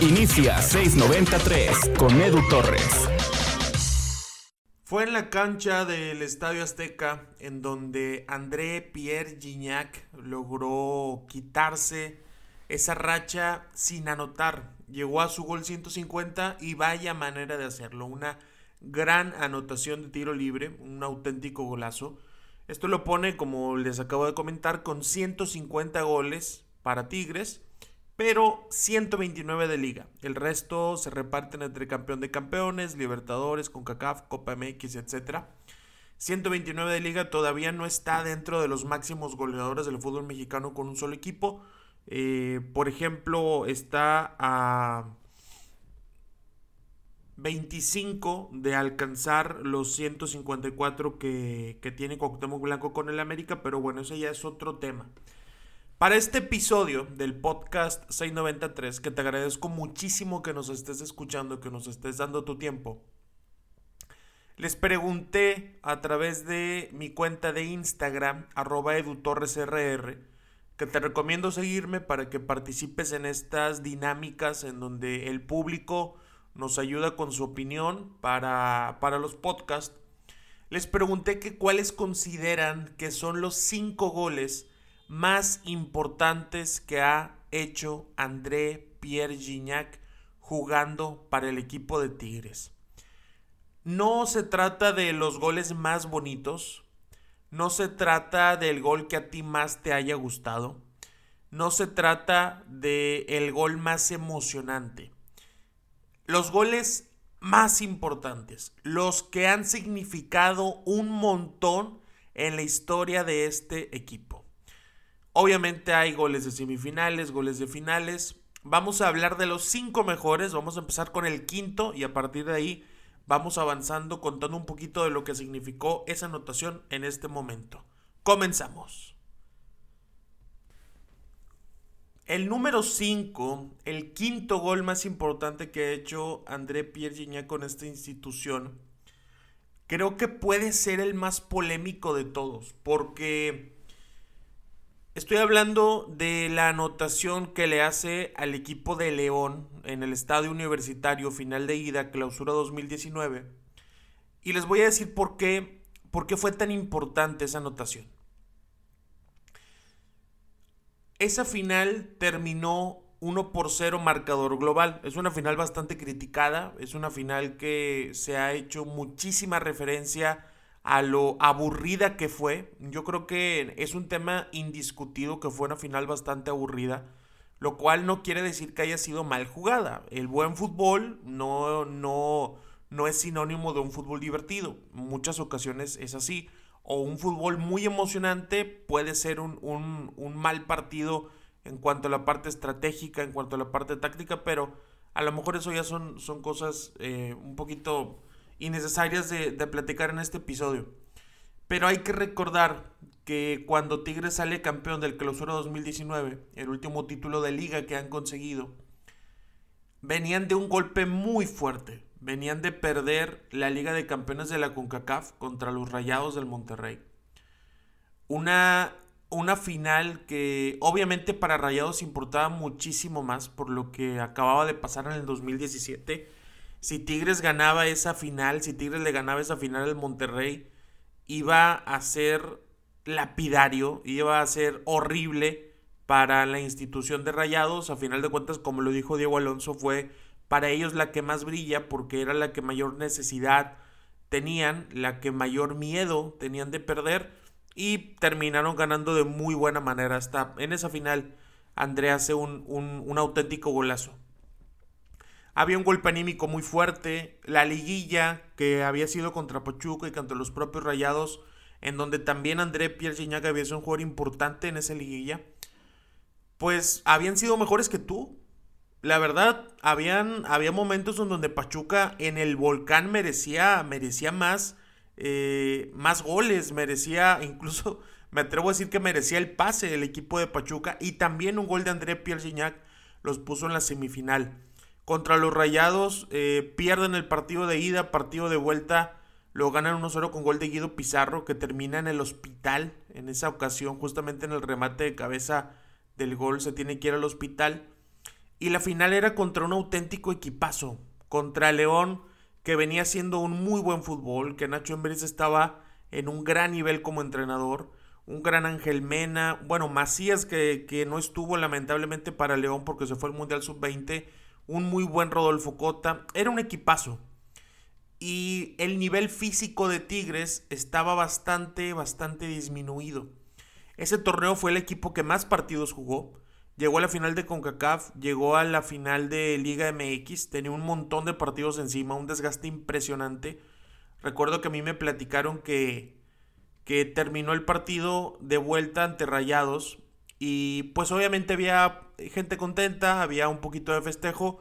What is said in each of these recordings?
Inicia 693 con Edu Torres. Fue en la cancha del Estadio Azteca en donde André Pierre Gignac logró quitarse esa racha sin anotar. Llegó a su gol 150 y vaya manera de hacerlo. Una gran anotación de tiro libre, un auténtico golazo. Esto lo pone, como les acabo de comentar, con 150 goles para Tigres pero 129 de liga. El resto se reparten entre campeón de campeones, Libertadores, CONCACAF, Copa MX, etc. 129 de liga todavía no está dentro de los máximos goleadores del fútbol mexicano con un solo equipo. Eh, por ejemplo, está a 25 de alcanzar los 154 que, tiene Cuauhtémoc Blanco con el América, pero bueno, ese ya es otro tema. Para este episodio del podcast 693, que te agradezco muchísimo que nos estés escuchando, que nos estés dando tu tiempo, les pregunté a través de mi cuenta de Instagram, arroba edutorresrr, que te recomiendo seguirme para que participes en estas dinámicas en donde el público nos ayuda con su opinión para, para los podcasts. Les pregunté que cuáles consideran que son los cinco goles más importantes que ha hecho André Pierre Gignac jugando para el equipo de Tigres. No se trata de los goles más bonitos, no se trata del gol que a ti más te haya gustado, no se trata del el gol más emocionante. Los goles más importantes, los que han significado un montón en la historia de este equipo. Obviamente hay goles de semifinales, goles de finales. Vamos a hablar de los cinco mejores. Vamos a empezar con el quinto y a partir de ahí vamos avanzando contando un poquito de lo que significó esa anotación en este momento. Comenzamos. El número 5, el quinto gol más importante que ha hecho André Pierre Gignac con esta institución, creo que puede ser el más polémico de todos, porque Estoy hablando de la anotación que le hace al equipo de León en el estadio universitario final de ida, clausura 2019. Y les voy a decir por qué, por qué fue tan importante esa anotación. Esa final terminó 1 por 0 marcador global. Es una final bastante criticada, es una final que se ha hecho muchísima referencia a lo aburrida que fue. Yo creo que es un tema indiscutido que fue una final bastante aburrida, lo cual no quiere decir que haya sido mal jugada. El buen fútbol no, no, no es sinónimo de un fútbol divertido. Muchas ocasiones es así. O un fútbol muy emocionante puede ser un, mal partido en cuanto a la parte estratégica, en cuanto a la parte táctica, pero a lo mejor eso ya son, son cosas eh, un poquito innecesarias de, de platicar en este episodio. Pero hay que recordar que cuando Tigres sale campeón del Clausura 2019, el último título de liga que han conseguido, venían de un golpe muy fuerte. Venían de perder la Liga de Campeones de la CONCACAF contra los Rayados del Monterrey. Una, una final que obviamente para Rayados importaba muchísimo más por lo que acababa de pasar en el 2017 si Tigres ganaba esa final, si Tigres le ganaba esa final al Monterrey, iba a ser lapidario, iba a ser horrible para la institución de Rayados. A final de cuentas, como lo dijo Diego Alonso, fue para ellos la que más brilla porque era la que mayor necesidad tenían, la que mayor miedo tenían de perder y terminaron ganando de muy buena manera. Hasta en esa final, André hace un, un auténtico golazo. Había un golpe anímico muy fuerte. La liguilla que había sido contra Pachuca y contra los propios Rayados, en donde también André Pierre Gignac había sido un jugador importante en esa liguilla. Pues habían sido mejores que tú. La verdad, habían, había momentos en donde Pachuca en el volcán merecía, merecía más, eh, más goles, merecía, incluso me atrevo a decir que merecía el pase del equipo de Pachuca y también un gol de André Pierre Gignac los puso en la semifinal. Contra los Rayados eh, pierden el partido de ida, partido de vuelta. Lo ganan 1-0 con gol de Guido Pizarro que termina en el hospital en esa ocasión, justamente en el remate de cabeza del gol se tiene que ir al hospital. Y la final era contra un auténtico equipazo, contra León, que venía haciendo un muy buen fútbol, que Nacho Ambriz estaba en un gran nivel como entrenador, un gran Ángel Mena, bueno, Macías que, que no estuvo lamentablemente para León porque se fue al Mundial Sub-20, un muy buen Rodolfo Cota, era un equipazo. Y el nivel físico de Tigres estaba bastante, bastante disminuido. Ese torneo fue el equipo que más partidos jugó. Llegó a la final de CONCACAF, llegó a la final de Liga MX, tenía un montón de partidos encima, un desgaste impresionante. Recuerdo que a mí me platicaron que, que terminó el partido de vuelta ante Rayados y pues obviamente había gente contenta, había un poquito de festejo,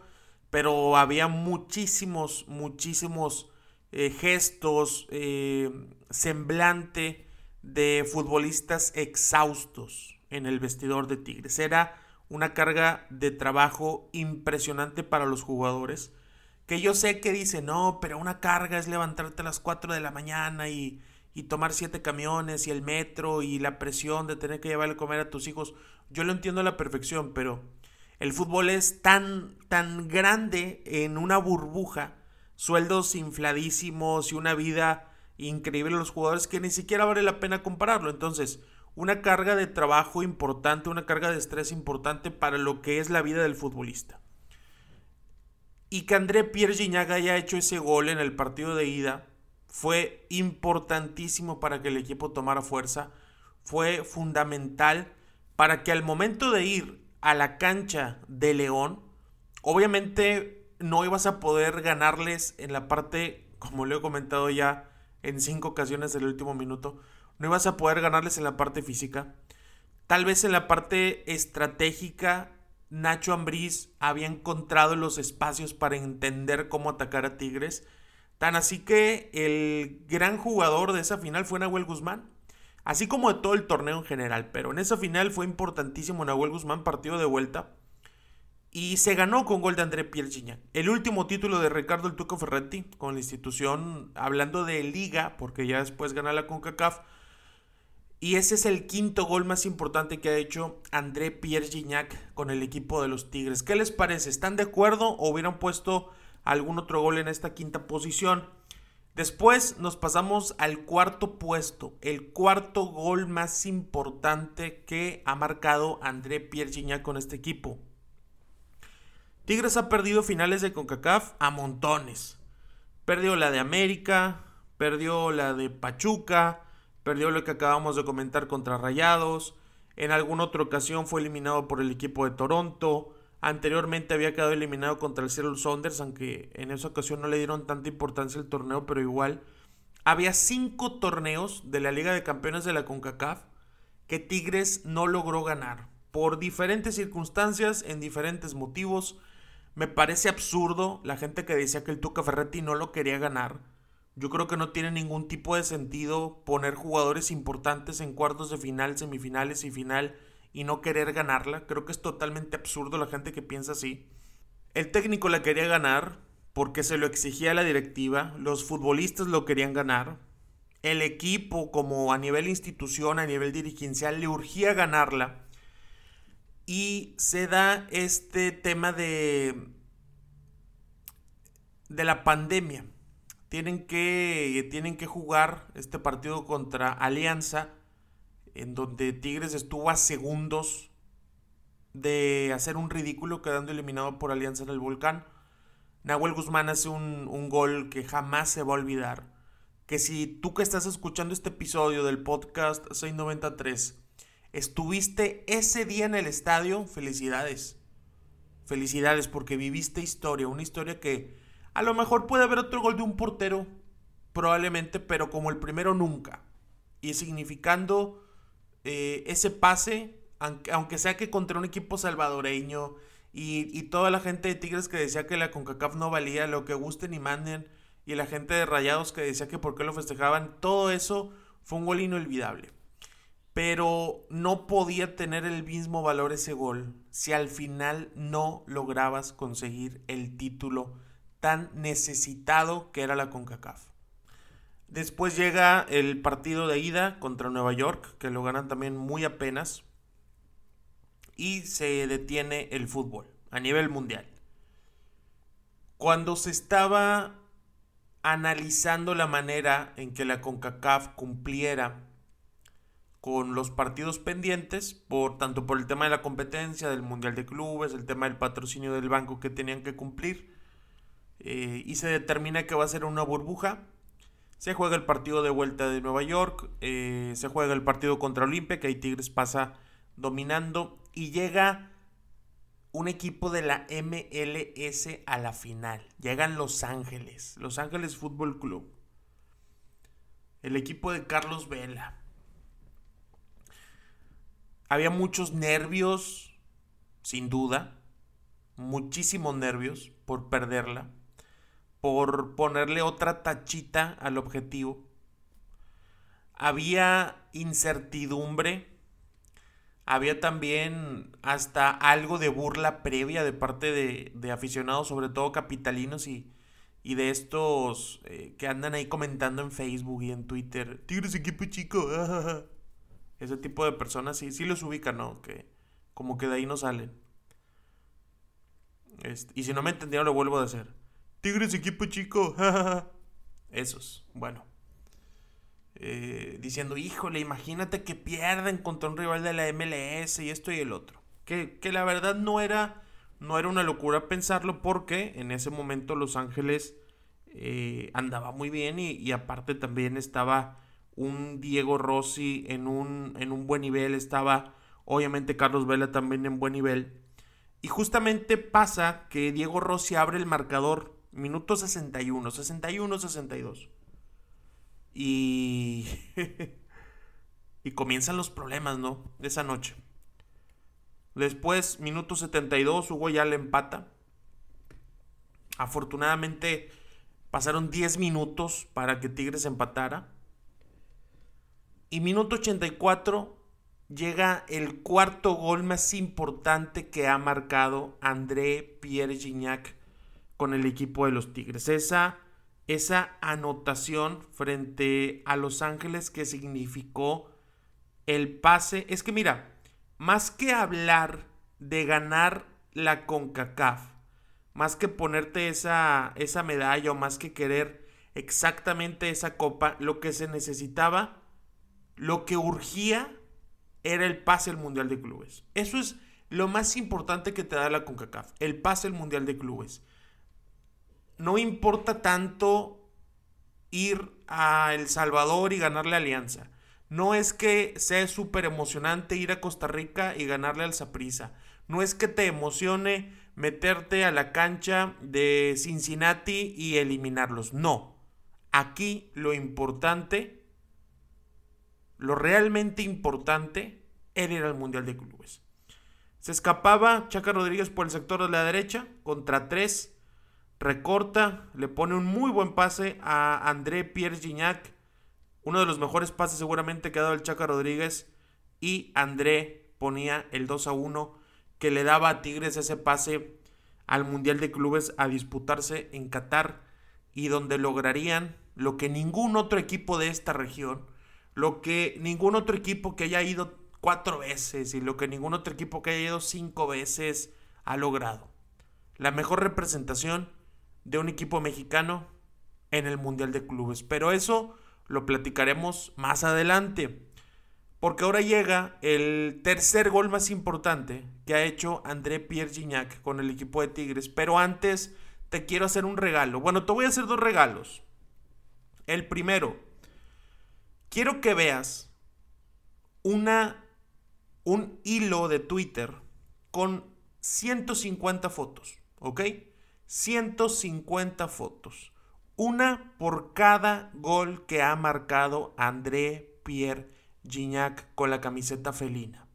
pero había muchísimos, muchísimos eh, gestos, eh, semblante de futbolistas exhaustos en el vestidor de Tigres. Era una carga de trabajo impresionante para los jugadores que yo sé que dice, no, pero una carga es levantarte a las 4 de la mañana y, y tomar siete camiones y el metro y la presión de tener que llevarle a comer a tus hijos. Yo lo entiendo a la perfección, pero el fútbol es tan, tan grande en una burbuja, sueldos infladísimos y una vida increíble a los jugadores que ni siquiera vale la pena compararlo. Entonces, una carga de trabajo importante, una carga de estrés importante para lo que es la vida del futbolista. Y que André Pierre Gignac haya hecho ese gol en el partido de ida fue importantísimo para que el equipo tomara fuerza. Fue fundamental para que al momento de ir a la cancha de León, obviamente no ibas a poder ganarles en la parte, como lo he comentado ya en cinco ocasiones del último minuto, no ibas a poder ganarles en la parte física. Tal vez en la parte estratégica Nacho Ambriz había encontrado los espacios para entender cómo atacar a Tigres. Tan así que el gran jugador de esa final fue Nahuel Guzmán. Así como de todo el torneo en general. Pero en esa final fue importantísimo Nahuel Guzmán, partido de vuelta. Y se ganó con gol de André Pierre El último título de Ricardo El Tuco Ferretti con la institución, hablando de liga, porque ya después gana la CONCACAF y ese es el quinto gol más importante que ha hecho André Pierre Gignac con el equipo de los Tigres. ¿Qué les parece? ¿Están de acuerdo o hubieran puesto algún otro gol en esta quinta posición? Después nos pasamos al cuarto puesto, el cuarto gol más importante que ha marcado André Pierre Gignac con este equipo. Tigres ha perdido finales de CONCACAF a montones. Perdió la de América, perdió la de Pachuca, perdió lo que acabamos de comentar contra Rayados, en alguna otra ocasión fue eliminado por el equipo de Toronto, anteriormente había quedado eliminado contra el Seattle Saunders, aunque en esa ocasión no le dieron tanta importancia al torneo, pero igual había cinco torneos de la Liga de Campeones de la CONCACAF que Tigres no logró ganar por diferentes circunstancias, en diferentes motivos. Me parece absurdo la gente que decía que el Tuca Ferretti no lo quería ganar yo creo que no tiene ningún tipo de sentido poner jugadores importantes en cuartos de final, semifinales y final y no querer ganarla. Creo que es totalmente absurdo la gente que piensa así. El técnico la quería ganar porque se lo exigía la directiva, los futbolistas lo querían ganar, el equipo como a nivel institución, a nivel dirigencial, le urgía ganarla. Y se da este tema de, de la pandemia tienen que, tienen que jugar este partido contra Alianza, en donde Tigres estuvo a segundos de hacer un ridículo quedando eliminado por Alianza en el Volcán. Nahuel Guzmán hace un, un gol que jamás se va a olvidar. Que si tú que estás escuchando este episodio del podcast 693 estuviste ese día en el estadio, felicidades. Felicidades porque viviste historia, una historia que a lo mejor puede haber otro gol de un portero, probablemente, pero como el primero nunca. Y significando eh, ese pase, aunque, sea que contra un equipo salvadoreño y, toda la gente de Tigres que decía que la CONCACAF no valía, lo que gusten y manden, y la gente de Rayados que decía que por qué lo festejaban, todo eso fue un gol inolvidable. Pero no podía tener el mismo valor ese gol si al final no lograbas conseguir el título tan necesitado que era la CONCACAF. Después llega el partido de ida contra Nueva York, que lo ganan también muy apenas. y se detiene el fútbol a nivel mundial. Cuando se estaba analizando la manera en que la CONCACAF cumpliera con los partidos pendientes, por tanto por el tema de la competencia, del Mundial de Clubes, el tema del patrocinio del banco que tenían que cumplir, eh, y se determina que va a ser una burbuja. Se juega el partido de vuelta de Nueva York, eh, se juega el partido contra Olimpia, que ahí Tigres pasa dominando, y llega un equipo de la MLS a la final. Llegan Los Ángeles, Los Ángeles Fútbol Club. El equipo de Carlos Vela. Había muchos nervios, sin duda. Muchísimos nervios por perderla. Por ponerle otra tachita al objetivo. Había incertidumbre había también hasta algo de burla previa de parte de, aficionados, sobre todo capitalinos y, y de estos eh, que andan ahí comentando en Facebook y en Twitter. Tigres equipo chico. Ese tipo de personas sí, sí los ubican, ¿no? Que como que de ahí no salen. Este, y si no me entendieron, lo vuelvo a hacer. Tigres equipo chico. Esos. Bueno. Eh, diciendo, híjole, imagínate que pierden contra un rival de la MLS y esto y el otro. Que, la verdad no era, no era una locura pensarlo porque en ese momento Los Ángeles eh, andaba muy bien y, aparte también estaba un Diego Rossi en un, en un buen nivel, estaba obviamente Carlos Vela también en buen nivel. Y justamente pasa que Diego Rossi abre el marcador, minuto 61, 61-62. Y. y comienzan los problemas, ¿no? De esa noche. Después, minuto 72, Hugo ya le empata. Afortunadamente, pasaron 10 minutos para que Tigres empatara. Y minuto 84 llega el cuarto gol más importante que ha marcado André Pierre Gignac con el equipo de los Tigres. Esa esa anotación frente a Los Ángeles que significó el pase. Es que mira, más que hablar de ganar la CONCACAF, más que ponerte esa, esa medalla o más que querer exactamente esa copa, lo que se necesitaba, lo que urgía era el pase al Mundial de Clubes. Eso es lo más importante que te da la CONCACAF, el pase al Mundial de Clubes no importa tanto ir a El Salvador y ganarle Alianza. No es que sea súper emocionante ir a Costa Rica y ganarle al Saprisa. No es que te emocione meterte a la cancha de Cincinnati y eliminarlos. No. Aquí lo importante, lo realmente importante, era ir al Mundial de Clubes. Se escapaba Chaca Rodríguez por el sector de la derecha contra tres recorta, le pone un muy buen pase a André Pierre Gignac, uno de los mejores pases seguramente que ha dado el Chaca Rodríguez, y André ponía el 2 a 1 que le daba a Tigres ese pase al Mundial de Clubes a disputarse en Qatar y donde lograrían lo que ningún otro equipo de esta región, lo que ningún otro equipo que haya ido cuatro veces y lo que ningún otro equipo que haya ido cinco veces ha logrado. La mejor representación de un equipo mexicano en el Mundial de Clubes. Pero eso lo platicaremos más adelante. Porque ahora llega el tercer gol más importante que ha hecho André Pierre Gignac con el equipo de Tigres. Pero antes te quiero hacer un regalo. Bueno, te voy a hacer dos regalos. El primero, quiero que veas una, un hilo de Twitter con 150 fotos, ¿ok? 150 fotos, una por cada gol que ha marcado André Pierre Gignac con la camiseta felina.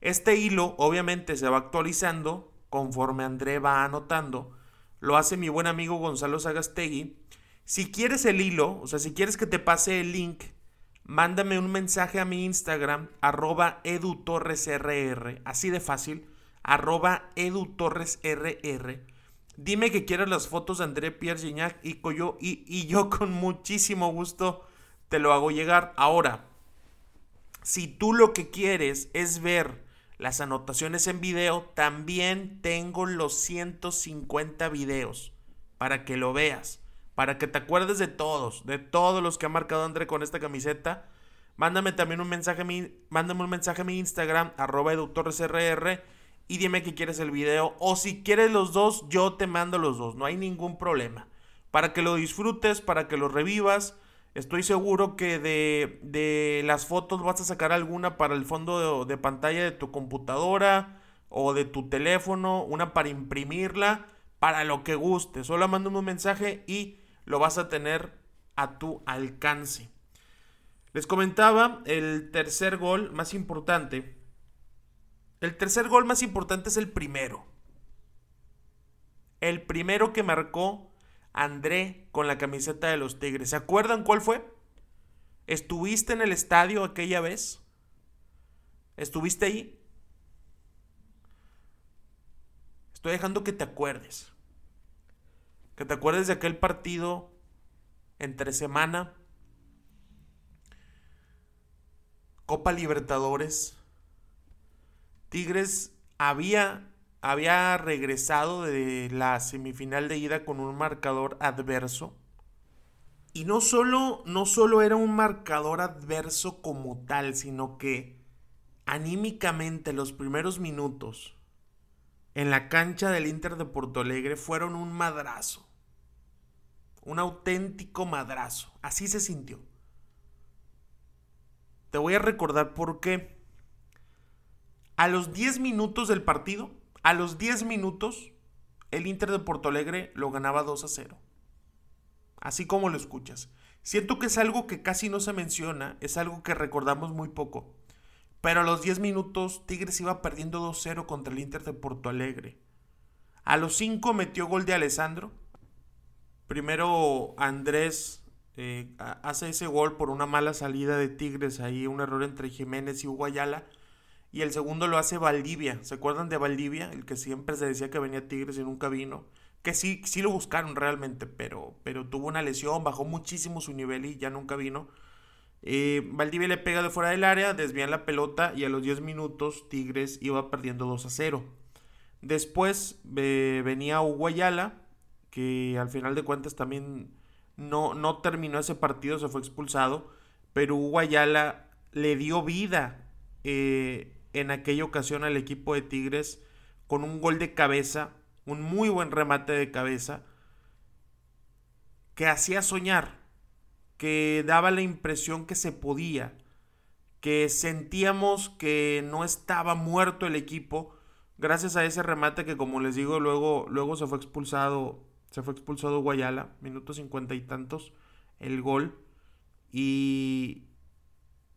Este hilo obviamente se va actualizando conforme André va anotando. Lo hace mi buen amigo Gonzalo Sagastegui. Si quieres el hilo, o sea, si quieres que te pase el link, mándame un mensaje a mi Instagram, arroba edutorresrr, así de fácil, arroba edutorresrr Dime que quieres las fotos de André Pierre Gignac y, yo, y, yo con muchísimo gusto te lo hago llegar. Ahora, si tú lo que quieres es ver las anotaciones en video, también tengo los 150 videos para que lo veas, para que te acuerdes de todos, de todos los que ha marcado André con esta camiseta. Mándame también un mensaje, mándame un mensaje a mi Instagram, arroba y dime que quieres el video. O si quieres los dos, yo te mando los dos, no hay ningún problema. Para que lo disfrutes, para que lo revivas Estoy seguro que de, las fotos vas a sacar alguna para el fondo de, pantalla de tu computadora o de tu teléfono, una para imprimirla, para lo que guste. Solo mándame un mensaje y lo vas a tener a tu alcance. Les comentaba el tercer gol más importante. El tercer gol más importante es el primero. El primero que marcó André con la camiseta de los Tigres. ¿Se acuerdan cuál fue? ¿Estuviste en el estadio aquella vez? ¿Estuviste ahí? Estoy dejando que te acuerdes. Que te acuerdes de aquel partido entre semana. Copa Libertadores. Tigres había había regresado de la semifinal de ida con un marcador adverso. Y no solo, no solo era un marcador adverso como tal, sino que anímicamente los primeros minutos en la cancha del Inter de Porto Alegre fueron un madrazo. Un auténtico madrazo. Así se sintió. Te voy a recordar por qué. A los 10 minutos del partido, a los 10 minutos, el Inter de Porto Alegre lo ganaba 2 a 0. Así como lo escuchas. Siento que es algo que casi no se menciona, es algo que recordamos muy poco. Pero a los 10 minutos, Tigres iba perdiendo 2-0 contra el Inter de Porto Alegre. A los 5 metió gol de Alessandro. Primero Andrés eh, hace ese gol por una mala salida de Tigres, ahí un error entre Jiménez y Uguayala. Y el segundo lo hace Valdivia. ¿Se acuerdan de Valdivia? El que siempre se decía que venía Tigres y nunca vino. Que sí, sí lo buscaron realmente, pero, pero tuvo una lesión, bajó muchísimo su nivel y ya nunca vino. Eh, Valdivia le pega de fuera del área, desvían la pelota y a los 10 minutos Tigres iba perdiendo 2 a 0. Después venía Uguayala, que al final de cuentas también no, no terminó ese partido, se fue expulsado, pero Uguayala le dio vida eh, en aquella ocasión al equipo de Tigres con un gol de cabeza, un muy buen remate de cabeza, que hacía soñar, que daba la impresión que se podía, que sentíamos que no estaba muerto el equipo, gracias a ese remate que como les digo, luego, luego se fue expulsado, se fue expulsado Guayala, minutos cincuenta y tantos, el gol. Y,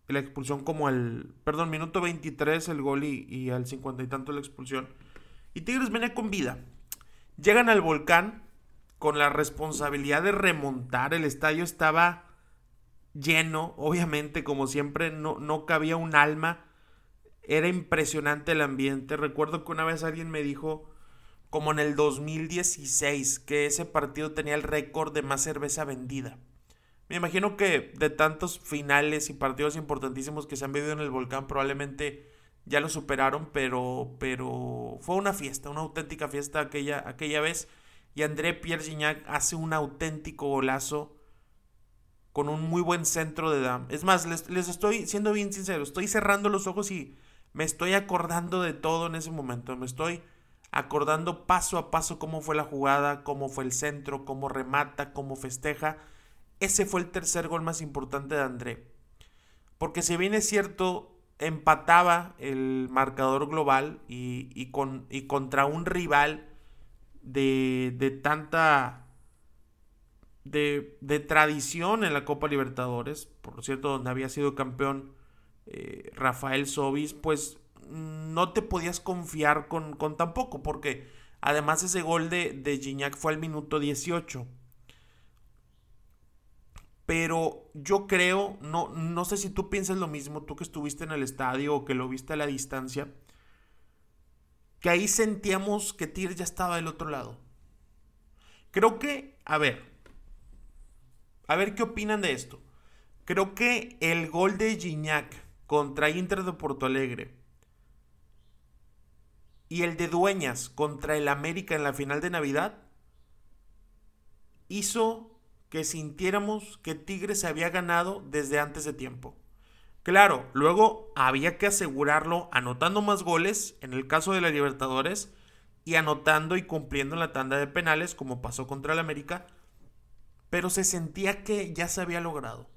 la expulsión como al, perdón, minuto 23 el gol y, al 50 y tanto la expulsión. Y Tigres venía con vida. Llegan al volcán con la responsabilidad de remontar. El estadio estaba lleno, obviamente, como siempre, no, no cabía un alma. Era impresionante el ambiente. Recuerdo que una vez alguien me dijo, como en el 2016, que ese partido tenía el récord de más cerveza vendida. Me imagino que de tantos finales y partidos importantísimos que se han vivido en el volcán, probablemente ya lo superaron, pero, pero fue una fiesta, una auténtica fiesta aquella, aquella vez. Y André Pierre Gignac hace un auténtico golazo con un muy buen centro de dam. Es más, les, les, estoy siendo bien sincero, estoy cerrando los ojos y me estoy acordando de todo en ese momento. Me estoy acordando paso a paso cómo fue la jugada, cómo fue el centro, cómo remata, cómo festeja. Ese fue el tercer gol más importante de André. Porque si bien es cierto, empataba el marcador global y, con, y contra un rival de, de tanta de, de, tradición en la Copa Libertadores, por cierto, donde había sido campeón eh, Rafael Sobis, pues no te podías confiar con, con tan poco, porque además ese gol de, de Gignac fue al minuto 18 pero yo creo, no, no sé si tú piensas lo mismo, tú que estuviste en el estadio o que lo viste a la distancia, que ahí sentíamos que Tigres ya estaba del otro lado. Creo que, a ver, a ver qué opinan de esto. Creo que el gol de Gignac contra Inter de Porto Alegre y el de Dueñas contra el América en la final de Navidad hizo que sintiéramos que Tigres se había ganado desde antes de tiempo. Claro, luego había que asegurarlo anotando más goles, en el caso de la Libertadores, y anotando y cumpliendo en la tanda de penales, como pasó contra el América, pero se sentía que ya se había logrado.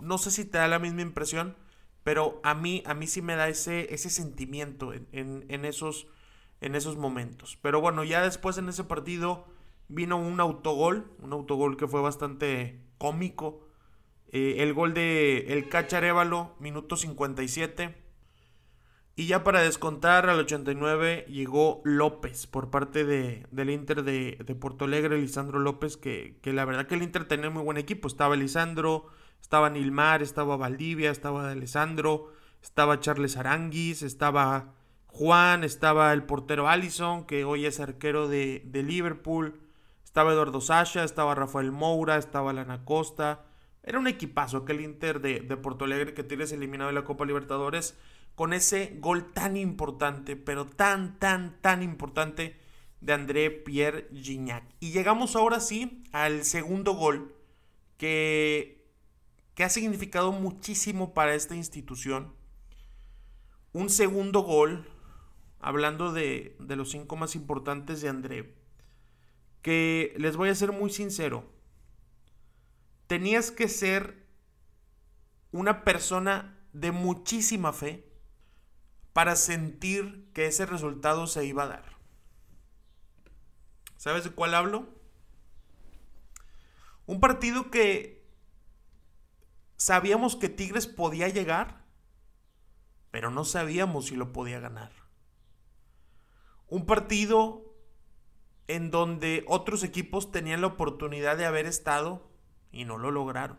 No sé si te da la misma impresión, pero a mí, a mí sí me da ese, ese sentimiento en, esos, en esos momentos. Pero bueno, ya después en ese partido vino un autogol, un autogol que fue bastante cómico. Eh, el gol de El Cacharévalo, minuto 57. Y ya para descontar al 89 llegó López por parte de, del Inter de, de Porto Alegre, Lisandro López, que, que, la verdad que el Inter tenía muy buen equipo. Estaba Lisandro, estaba Nilmar, estaba Valdivia, estaba Alessandro, estaba Charles Aranguis, estaba Juan, estaba el portero Allison, que hoy es arquero de, de Liverpool, estaba Eduardo Sasha, estaba Rafael Moura, estaba Lana Costa. Era un equipazo aquel Inter de, de Porto Alegre que tienes eliminado de la Copa Libertadores con ese gol tan importante, pero tan, tan, tan importante de André Pierre Gignac. Y llegamos ahora sí al segundo gol que, que ha significado muchísimo para esta institución. Un segundo gol, hablando de, de los cinco más importantes de André, que les voy a ser muy sincero, tenías que ser una persona de muchísima fe para sentir que ese resultado se iba a dar. ¿Sabes de cuál hablo? Un partido que sabíamos que Tigres podía llegar, pero no sabíamos si lo podía ganar. Un partido en donde otros equipos tenían la oportunidad de haber estado y no lo lograron.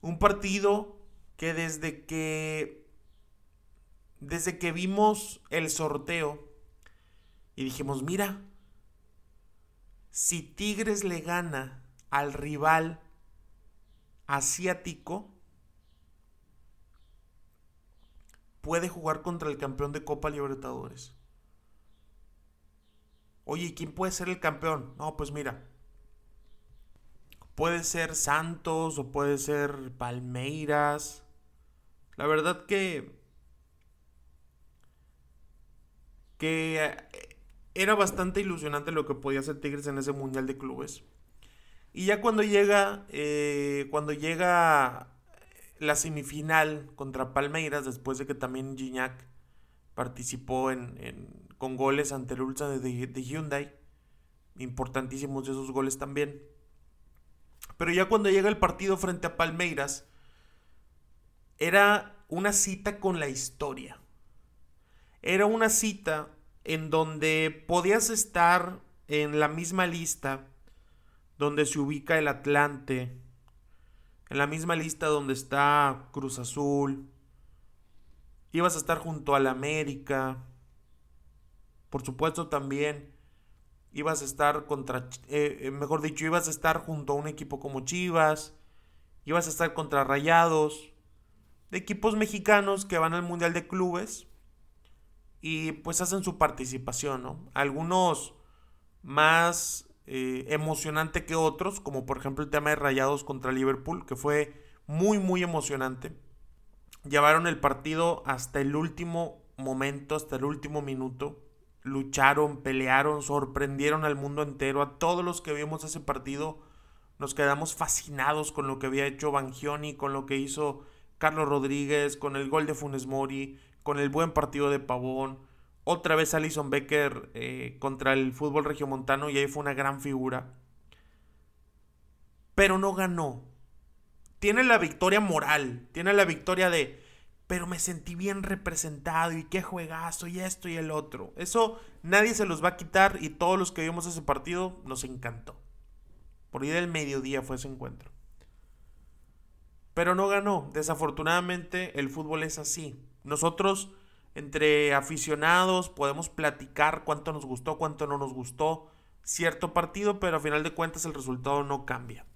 Un partido que desde que desde que vimos el sorteo y dijimos, mira, si Tigres le gana al rival asiático, puede jugar contra el campeón de Copa Libertadores. Oye, ¿quién puede ser el campeón? No, pues mira. Puede ser Santos o puede ser Palmeiras. La verdad que que eh, era bastante ilusionante lo que podía hacer Tigres en ese Mundial de Clubes. Y ya cuando llega, eh, cuando llega la semifinal contra Palmeiras, después de que también Gignac participó en, con goles ante el Ulsa de, de Hyundai, importantísimos esos goles también. Pero ya cuando llega el partido frente a Palmeiras, era una cita con la historia. Era una cita en donde podías estar en la misma lista donde se ubica el Atlante, en la misma lista donde está Cruz Azul, ibas a estar junto al América, por supuesto también ibas a estar contra, eh, eh, mejor dicho, ibas a estar junto a un equipo como Chivas, ibas a estar contra Rayados, de equipos mexicanos que van al Mundial de Clubes y pues hacen su participación, ¿no? Algunos más eh, emocionante que otros, como por ejemplo el tema de Rayados contra Liverpool, que fue muy, muy emocionante. Llevaron el partido hasta el último momento, hasta el último minuto. Lucharon, pelearon, sorprendieron al mundo entero. A todos los que vimos ese partido nos quedamos fascinados con lo que había hecho Bangioni, con lo que hizo Carlos Rodríguez, con el gol de Funes Mori, con el buen partido de Pavón. Otra vez Alison Becker eh, contra el fútbol regiomontano y ahí fue una gran figura. Pero no ganó. Tiene la victoria moral, tiene la victoria de, pero me sentí bien representado y qué juegazo y esto y el otro. Eso nadie se los va a quitar y todos los que vimos ese partido nos encantó. Por ahí del mediodía fue ese encuentro. Pero no ganó. Desafortunadamente el fútbol es así. Nosotros, entre aficionados, podemos platicar cuánto nos gustó, cuánto no nos gustó cierto partido, pero a final de cuentas el resultado no cambia.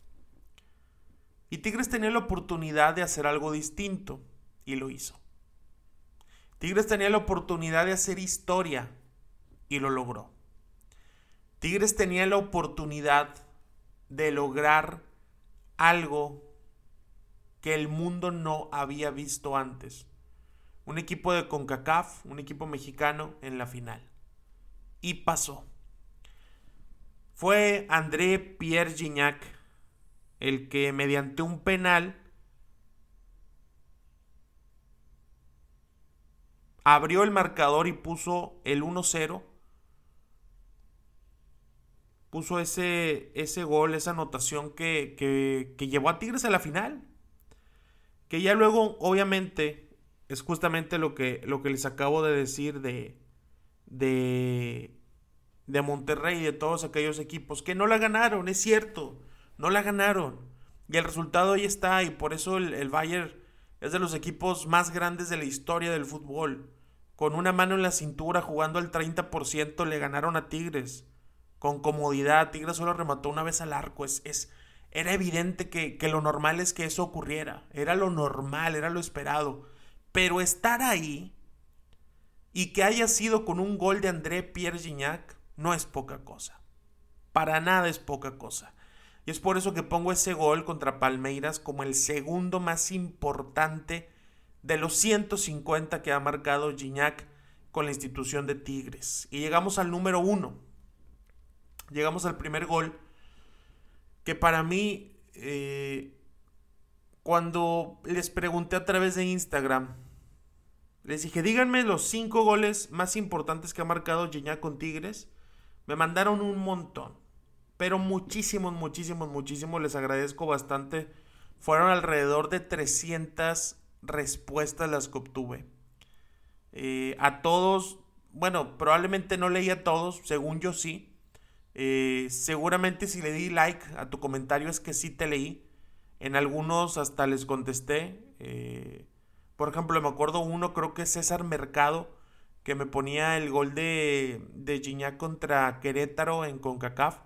Y Tigres tenía la oportunidad de hacer algo distinto y lo hizo. Tigres tenía la oportunidad de hacer historia y lo logró. Tigres tenía la oportunidad de lograr algo que el mundo no había visto antes. Un equipo de CONCACAF, un equipo mexicano en la final. Y pasó. Fue André Pierre Gignac el que mediante un penal abrió el marcador y puso el 1-0. Puso ese, ese gol, esa anotación que, que, llevó a Tigres a la final. Que ya luego, obviamente, es justamente lo que, lo que les acabo de decir de, de, de Monterrey y de todos aquellos equipos que no la ganaron, es cierto, no la ganaron. Y el resultado ahí está y por eso el, el Bayern es de los equipos más grandes de la historia del fútbol. Con una mano en la cintura, jugando al 30%, le ganaron a Tigres. Con comodidad, Tigres solo remató una vez al arco. Es, es, era evidente que, que lo normal es que eso ocurriera. Era lo normal, era lo esperado. Pero estar ahí y que haya sido con un gol de André Pierre Gignac no es poca cosa. Para nada es poca cosa. Y es por eso que pongo ese gol contra Palmeiras como el segundo más importante de los 150 que ha marcado Gignac con la institución de Tigres. Y llegamos al número uno. Llegamos al primer gol. Que para mí, eh, cuando les pregunté a través de Instagram, les dije, díganme los cinco goles más importantes que ha marcado Gignac con Tigres. Me mandaron un montón pero muchísimos, muchísimos, muchísimos. Les agradezco bastante. Fueron alrededor de 300 respuestas las que obtuve. Eh, a todos, bueno, probablemente no leí a todos, según yo sí. Eh, seguramente si le di like a tu comentario es que sí te leí. En algunos hasta les contesté. Eh, por ejemplo, me acuerdo uno, creo que César Mercado, que me ponía el gol de, de Gignac contra Querétaro en CONCACAF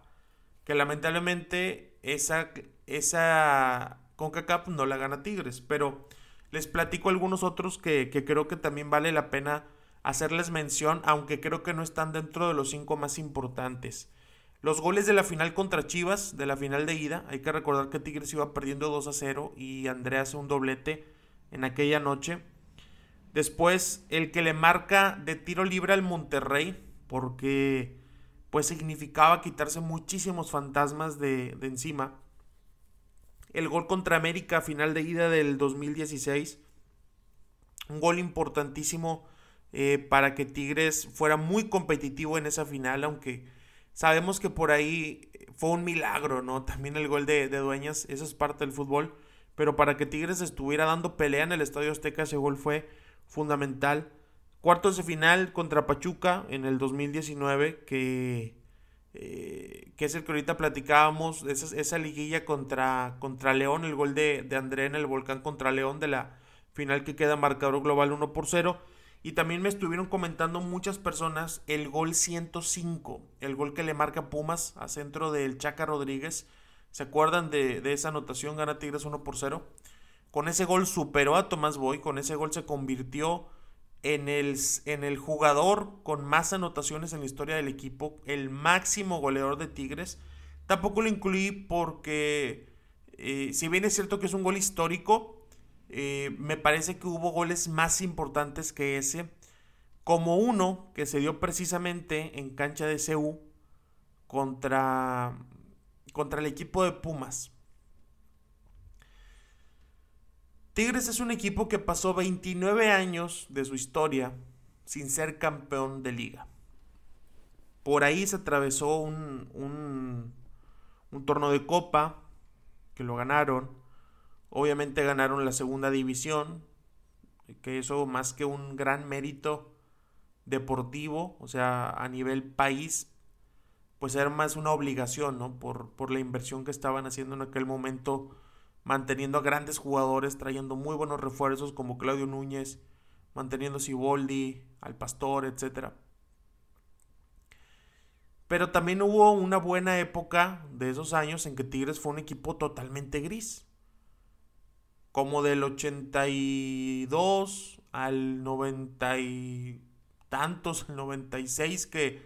que lamentablemente esa, esa CONCACAF no la gana Tigres, pero les platico algunos otros que, creo que también vale la pena hacerles mención, aunque creo que no están dentro de los cinco más importantes. Los goles de la final contra Chivas, de la final de ida, hay que recordar que Tigres iba perdiendo 2 a 0 y Andrea hace un doblete en aquella noche. Después, el que le marca de tiro libre al Monterrey, porque pues significaba quitarse muchísimos fantasmas de, encima. El gol contra América final de ida del 2016. Un gol importantísimo eh, para que Tigres fuera muy competitivo en esa final, aunque sabemos que por ahí fue un milagro, ¿no? También el gol de, de Dueñas, eso es parte del fútbol, pero para que Tigres estuviera dando pelea en el Estadio Azteca, ese gol fue fundamental. Cuartos de final contra Pachuca en el 2019, que, eh, que es el que ahorita platicábamos, esa, liguilla contra, contra León, el gol de, de André en el Volcán contra León de la final que queda marcador global 1 por 0. Y también me estuvieron comentando muchas personas el gol 105, el gol que le marca Pumas a centro del Chaca Rodríguez. ¿Se acuerdan de, de esa anotación? Gana Tigres 1 por 0. Con ese gol superó a Tomás Boy, con ese gol se convirtió en el, en el jugador con más anotaciones en la historia del equipo, el máximo goleador de Tigres. Tampoco lo incluí porque, eh, si bien es cierto que es un gol histórico, eh, me parece que hubo goles más importantes que ese, como uno que se dio precisamente en cancha de CU contra, contra el equipo de Pumas. Tigres es un equipo que pasó 29 años de su historia sin ser campeón de liga. Por ahí se atravesó un, un, un torneo de copa que lo ganaron. Obviamente ganaron la segunda división, que eso más que un gran mérito deportivo, o sea, a nivel país, pues era más una obligación, ¿no? Por, por la inversión que estaban haciendo en aquel momento manteniendo a grandes jugadores, trayendo muy buenos refuerzos como Claudio Núñez, manteniendo a Siboldi, al Pastor, etc. Pero también hubo una buena época de esos años en que Tigres fue un equipo totalmente gris. como del 82 al 90 y tantos, el 96 que,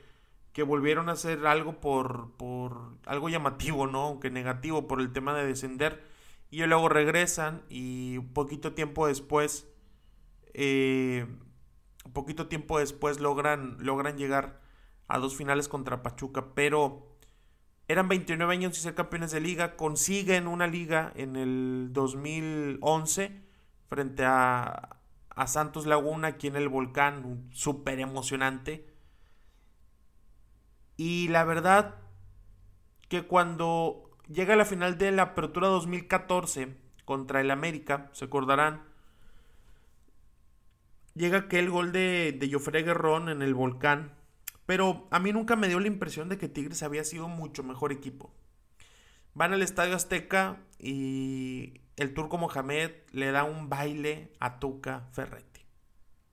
que volvieron a hacer algo por, por algo llamativo, ¿no? Aunque negativo por el tema de descender. Y luego regresan y poquito tiempo después, eh, poquito tiempo después logran, logran llegar a dos finales contra Pachuca, pero eran 29 años y ser campeones de liga, consiguen una liga en el 2011 frente a, a Santos Laguna aquí en el volcán, súper emocionante. Y la verdad que cuando llega la final de la Apertura 2014 contra el América, se acordarán, llega aquel gol de, de Jofre Guerrón en el volcán pero a mí nunca me dio la impresión de que Tigres había sido mucho mejor equipo. Van al Estadio Azteca y el turco Mohamed le da un baile a Tuca Ferretti.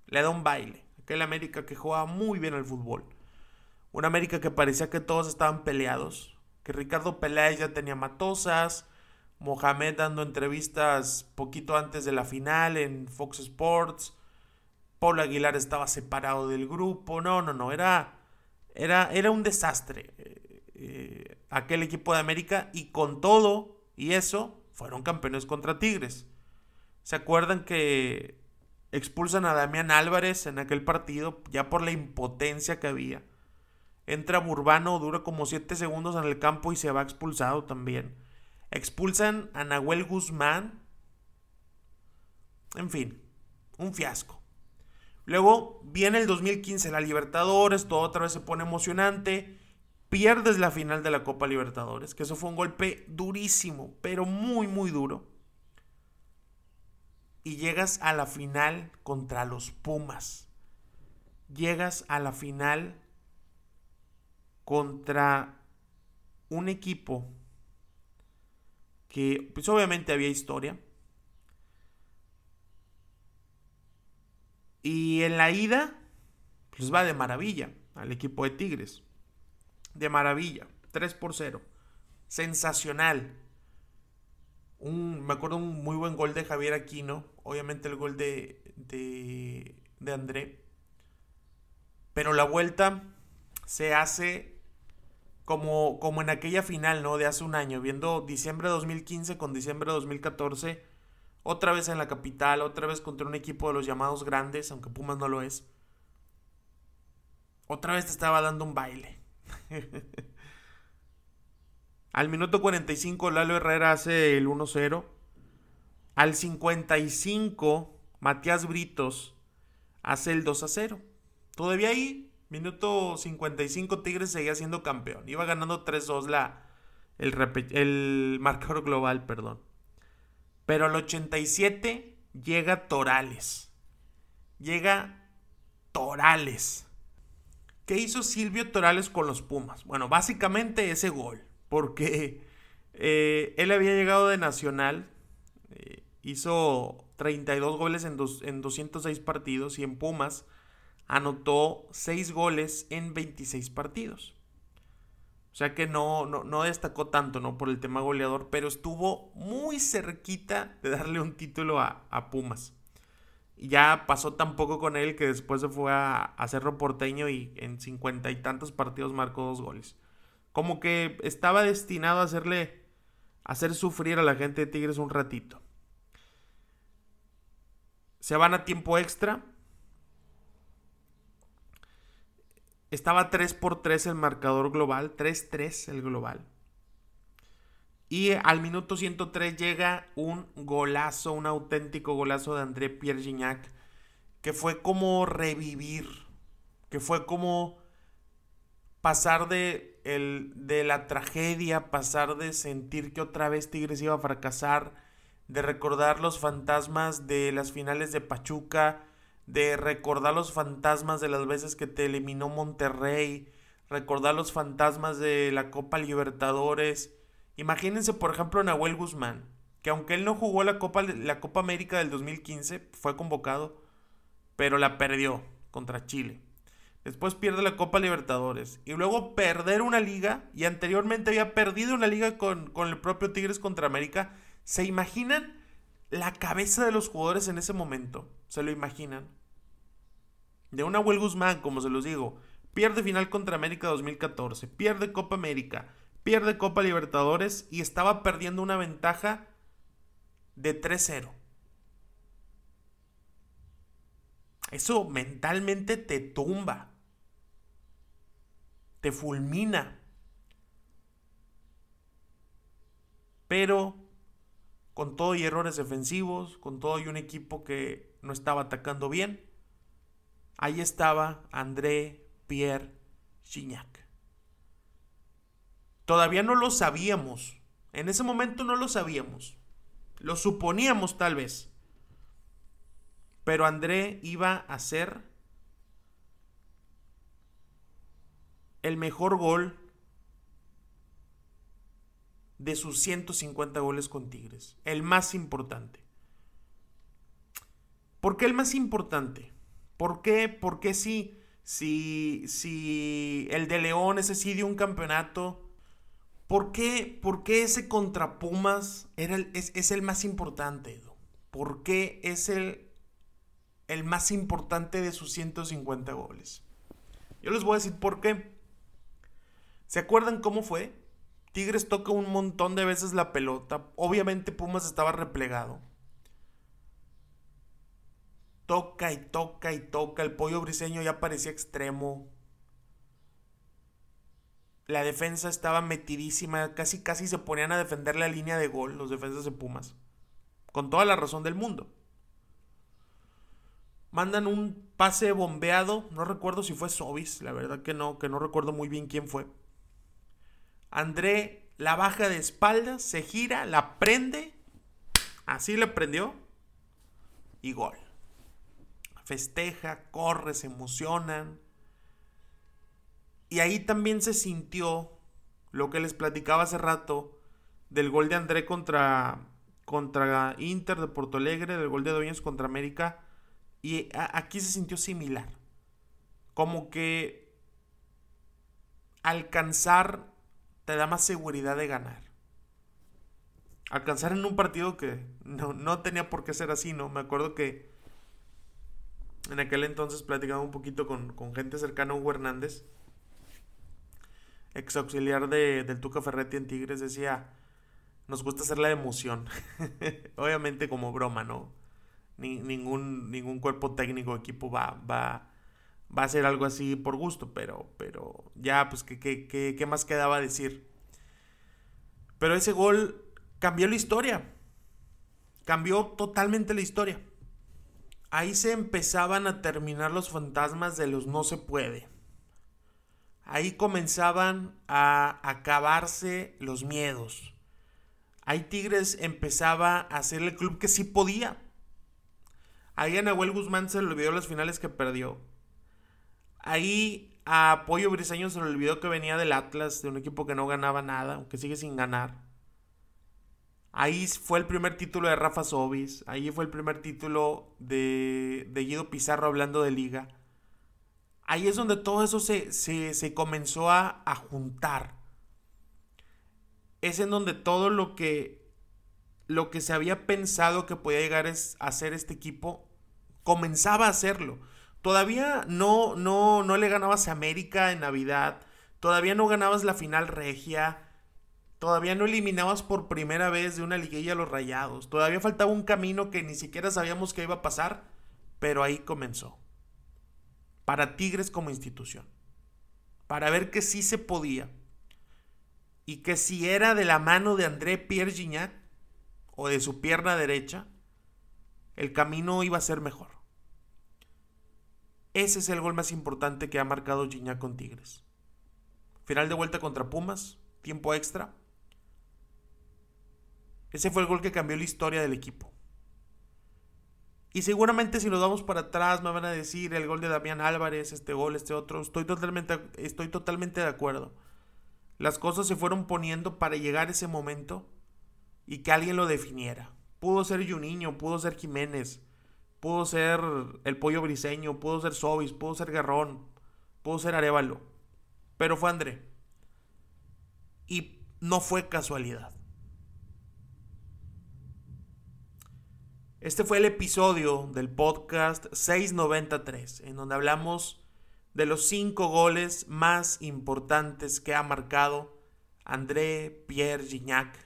Le da un baile. Aquel América que jugaba muy bien al fútbol. Un América que parecía que todos estaban peleados. Que Ricardo Peláez ya tenía matosas. Mohamed dando entrevistas poquito antes de la final en Fox Sports. Paul Aguilar estaba separado del grupo. No, no, no. Era era, era un desastre eh, eh, aquel equipo de América y con todo y eso fueron campeones contra Tigres. ¿Se acuerdan que expulsan a Damián Álvarez en aquel partido ya por la impotencia que había? Entra Burbano, dura como 7 segundos en el campo y se va expulsado también. Expulsan a Nahuel Guzmán. En fin, un fiasco. Luego viene el 2015, la Libertadores, todo otra vez se pone emocionante. Pierdes la final de la Copa Libertadores, que eso fue un golpe durísimo, pero muy, muy duro. Y llegas a la final contra los Pumas. Llegas a la final contra un equipo que pues obviamente había historia, Y en la ida, pues va de maravilla al equipo de Tigres. De maravilla. 3 por 0. Sensacional. Un, me acuerdo un muy buen gol de Javier Aquino. Obviamente el gol de, de, de André. Pero la vuelta se hace como, como en aquella final, ¿no? De hace un año. Viendo diciembre de 2015 con diciembre de 2014 otra vez en la capital, otra vez contra un equipo de los llamados grandes, aunque Pumas no lo es. Otra vez te estaba dando un baile. Al minuto 45 Lalo Herrera hace el 1-0. Al 55 Matías Britos hace el 2-0. Todavía ahí, minuto 55 Tigres seguía siendo campeón. Iba ganando 3-2 la el, el marcador global, perdón. Pero al 87 llega Torales. Llega Torales. ¿Qué hizo Silvio Torales con los Pumas? Bueno, básicamente ese gol. Porque eh, él había llegado de Nacional. Eh, hizo 32 goles en, en 206 partidos. Y en Pumas anotó 6 goles en 26 partidos. O sea que no, no, destacó tanto, ¿no? Por el tema goleador, pero estuvo muy cerquita de darle un título a, Pumas. Y ya pasó tan poco con él que después se fue a, a Cerro Porteño y en cincuenta y tantos partidos marcó dos goles. Como que estaba destinado a hacerle, a hacer sufrir a la gente de Tigres un ratito. Se van a tiempo extra Estaba 3 por 3 el marcador global, 3-3 el global. Y al minuto 103 llega un golazo, un auténtico golazo de André Pierre Gignac, que fue como revivir, que fue como pasar de, el, de la tragedia, pasar de sentir que otra vez Tigres iba a fracasar, de recordar los fantasmas de las finales de Pachuca, de recordar los fantasmas de las veces que te eliminó Monterrey, recordar los fantasmas de la Copa Libertadores. Imagínense, por ejemplo, Nahuel Guzmán, que aunque él no jugó la Copa, la Copa América del 2015, fue convocado, pero la perdió contra Chile. Después pierde la Copa Libertadores. Y luego perder una liga. Y anteriormente había perdido una liga con, con el propio Tigres contra América. ¿Se imaginan la cabeza de los jugadores en ese momento, ¿se lo imaginan? De una Will Guzmán, como se los digo, pierde final contra América 2014, pierde Copa América, pierde Copa Libertadores y estaba perdiendo una ventaja de 3-0. Eso mentalmente te tumba, te fulmina. Pero con todo y errores defensivos, con todo y un equipo que no estaba atacando bien, ahí estaba André Pierre Gignac. Todavía no lo sabíamos. En ese momento no lo sabíamos. Lo suponíamos tal vez. Pero André iba a ser el mejor gol de sus 150 goles con Tigres. El más importante. ¿Por qué el más importante? ¿Por qué? Porque si, si, si el de León, ese sí un campeonato. ¿Por qué, por qué ese contra Pumas era el, es, es, el más importante? ¿Por qué es el, el más importante de sus 150 goles? Yo les voy a decir por qué. ¿Se acuerdan cómo fue? Tigres toca un montón de veces la pelota. Obviamente Pumas estaba replegado. Toca y toca y toca. El pollo briseño ya parecía extremo. La defensa estaba metidísima. Casi, casi se ponían a defender la línea de gol los defensas de Pumas. Con toda la razón del mundo. Mandan un pase bombeado. No recuerdo si fue Sobis. La verdad que no, que no recuerdo muy bien quién fue. André la baja de espaldas, se gira, la prende. Así le prendió. Y gol. Festeja, corre, se emocionan. Y ahí también se sintió lo que les platicaba hace rato del gol de André contra, contra Inter de Porto Alegre, del gol de Doñas contra América. Y aquí se sintió similar. Como que alcanzar te da más seguridad de ganar. Alcanzar en un partido que no, tenía por qué ser así, ¿no? Me acuerdo que en aquel entonces platicaba un poquito con, gente cercana a Hugo Hernández, ex auxiliar de, del Tuca Ferretti en Tigres, decía, nos gusta hacer la emoción. Obviamente como broma, ¿no? ningún, ningún cuerpo técnico, equipo va, va, va a ser algo así por gusto, pero, pero ya, pues, ¿qué, qué, qué, qué más quedaba decir? Pero ese gol cambió la historia. Cambió totalmente la historia. Ahí se empezaban a terminar los fantasmas de los no se puede. Ahí comenzaban a acabarse los miedos. Ahí Tigres empezaba a ser el club que sí podía. Ahí a Nahuel Guzmán se le olvidó las finales que perdió. Ahí a Pollo Briseño se le olvidó que venía del Atlas, de un equipo que no ganaba nada, aunque sigue sin ganar. Ahí fue el primer título de Rafa Sobis. Ahí fue el primer título de, de Guido Pizarro hablando de liga. Ahí es donde todo eso se, se, comenzó a, a, juntar. Es en donde todo lo que, lo que se había pensado que podía llegar a ser este equipo comenzaba a hacerlo. Todavía no, no, no le ganabas a América en Navidad. Todavía no ganabas la final regia. Todavía no eliminabas por primera vez de una liguilla los rayados. Todavía faltaba un camino que ni siquiera sabíamos que iba a pasar. Pero ahí comenzó. Para Tigres como institución. Para ver que sí se podía. Y que si era de la mano de André Pierre Gignac o de su pierna derecha, el camino iba a ser mejor. Ese es el gol más importante que ha marcado Gignac con Tigres. Final de vuelta contra Pumas, tiempo extra. Ese fue el gol que cambió la historia del equipo. Y seguramente si nos vamos para atrás me van a decir el gol de Damián Álvarez, este gol, este otro. Estoy totalmente, estoy totalmente de acuerdo. Las cosas se fueron poniendo para llegar a ese momento y que alguien lo definiera. Pudo ser Juninho, pudo ser Jiménez, pudo ser el pollo briseño, pudo ser Sobis, pudo ser Garrón, pudo ser Arevalo. Pero fue André. Y no fue casualidad. Este fue el episodio del podcast 693, en donde hablamos de los cinco goles más importantes que ha marcado André Pierre Gignac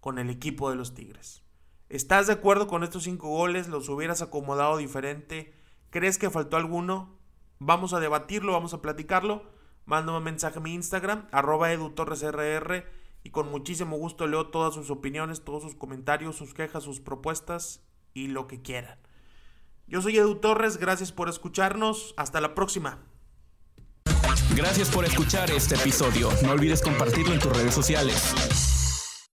con el equipo de los Tigres. ¿Estás de acuerdo con estos cinco goles? ¿Los hubieras acomodado diferente? ¿Crees que faltó alguno? Vamos a debatirlo, vamos a platicarlo. Mándame un mensaje a mi Instagram, arroba edutorresrr, y con muchísimo gusto leo todas sus opiniones, todos sus comentarios, sus quejas, sus propuestas lo que quieran. Yo soy Edu Torres, gracias por escucharnos, hasta la próxima. Gracias por escuchar este episodio. No olvides compartirlo en tus redes sociales.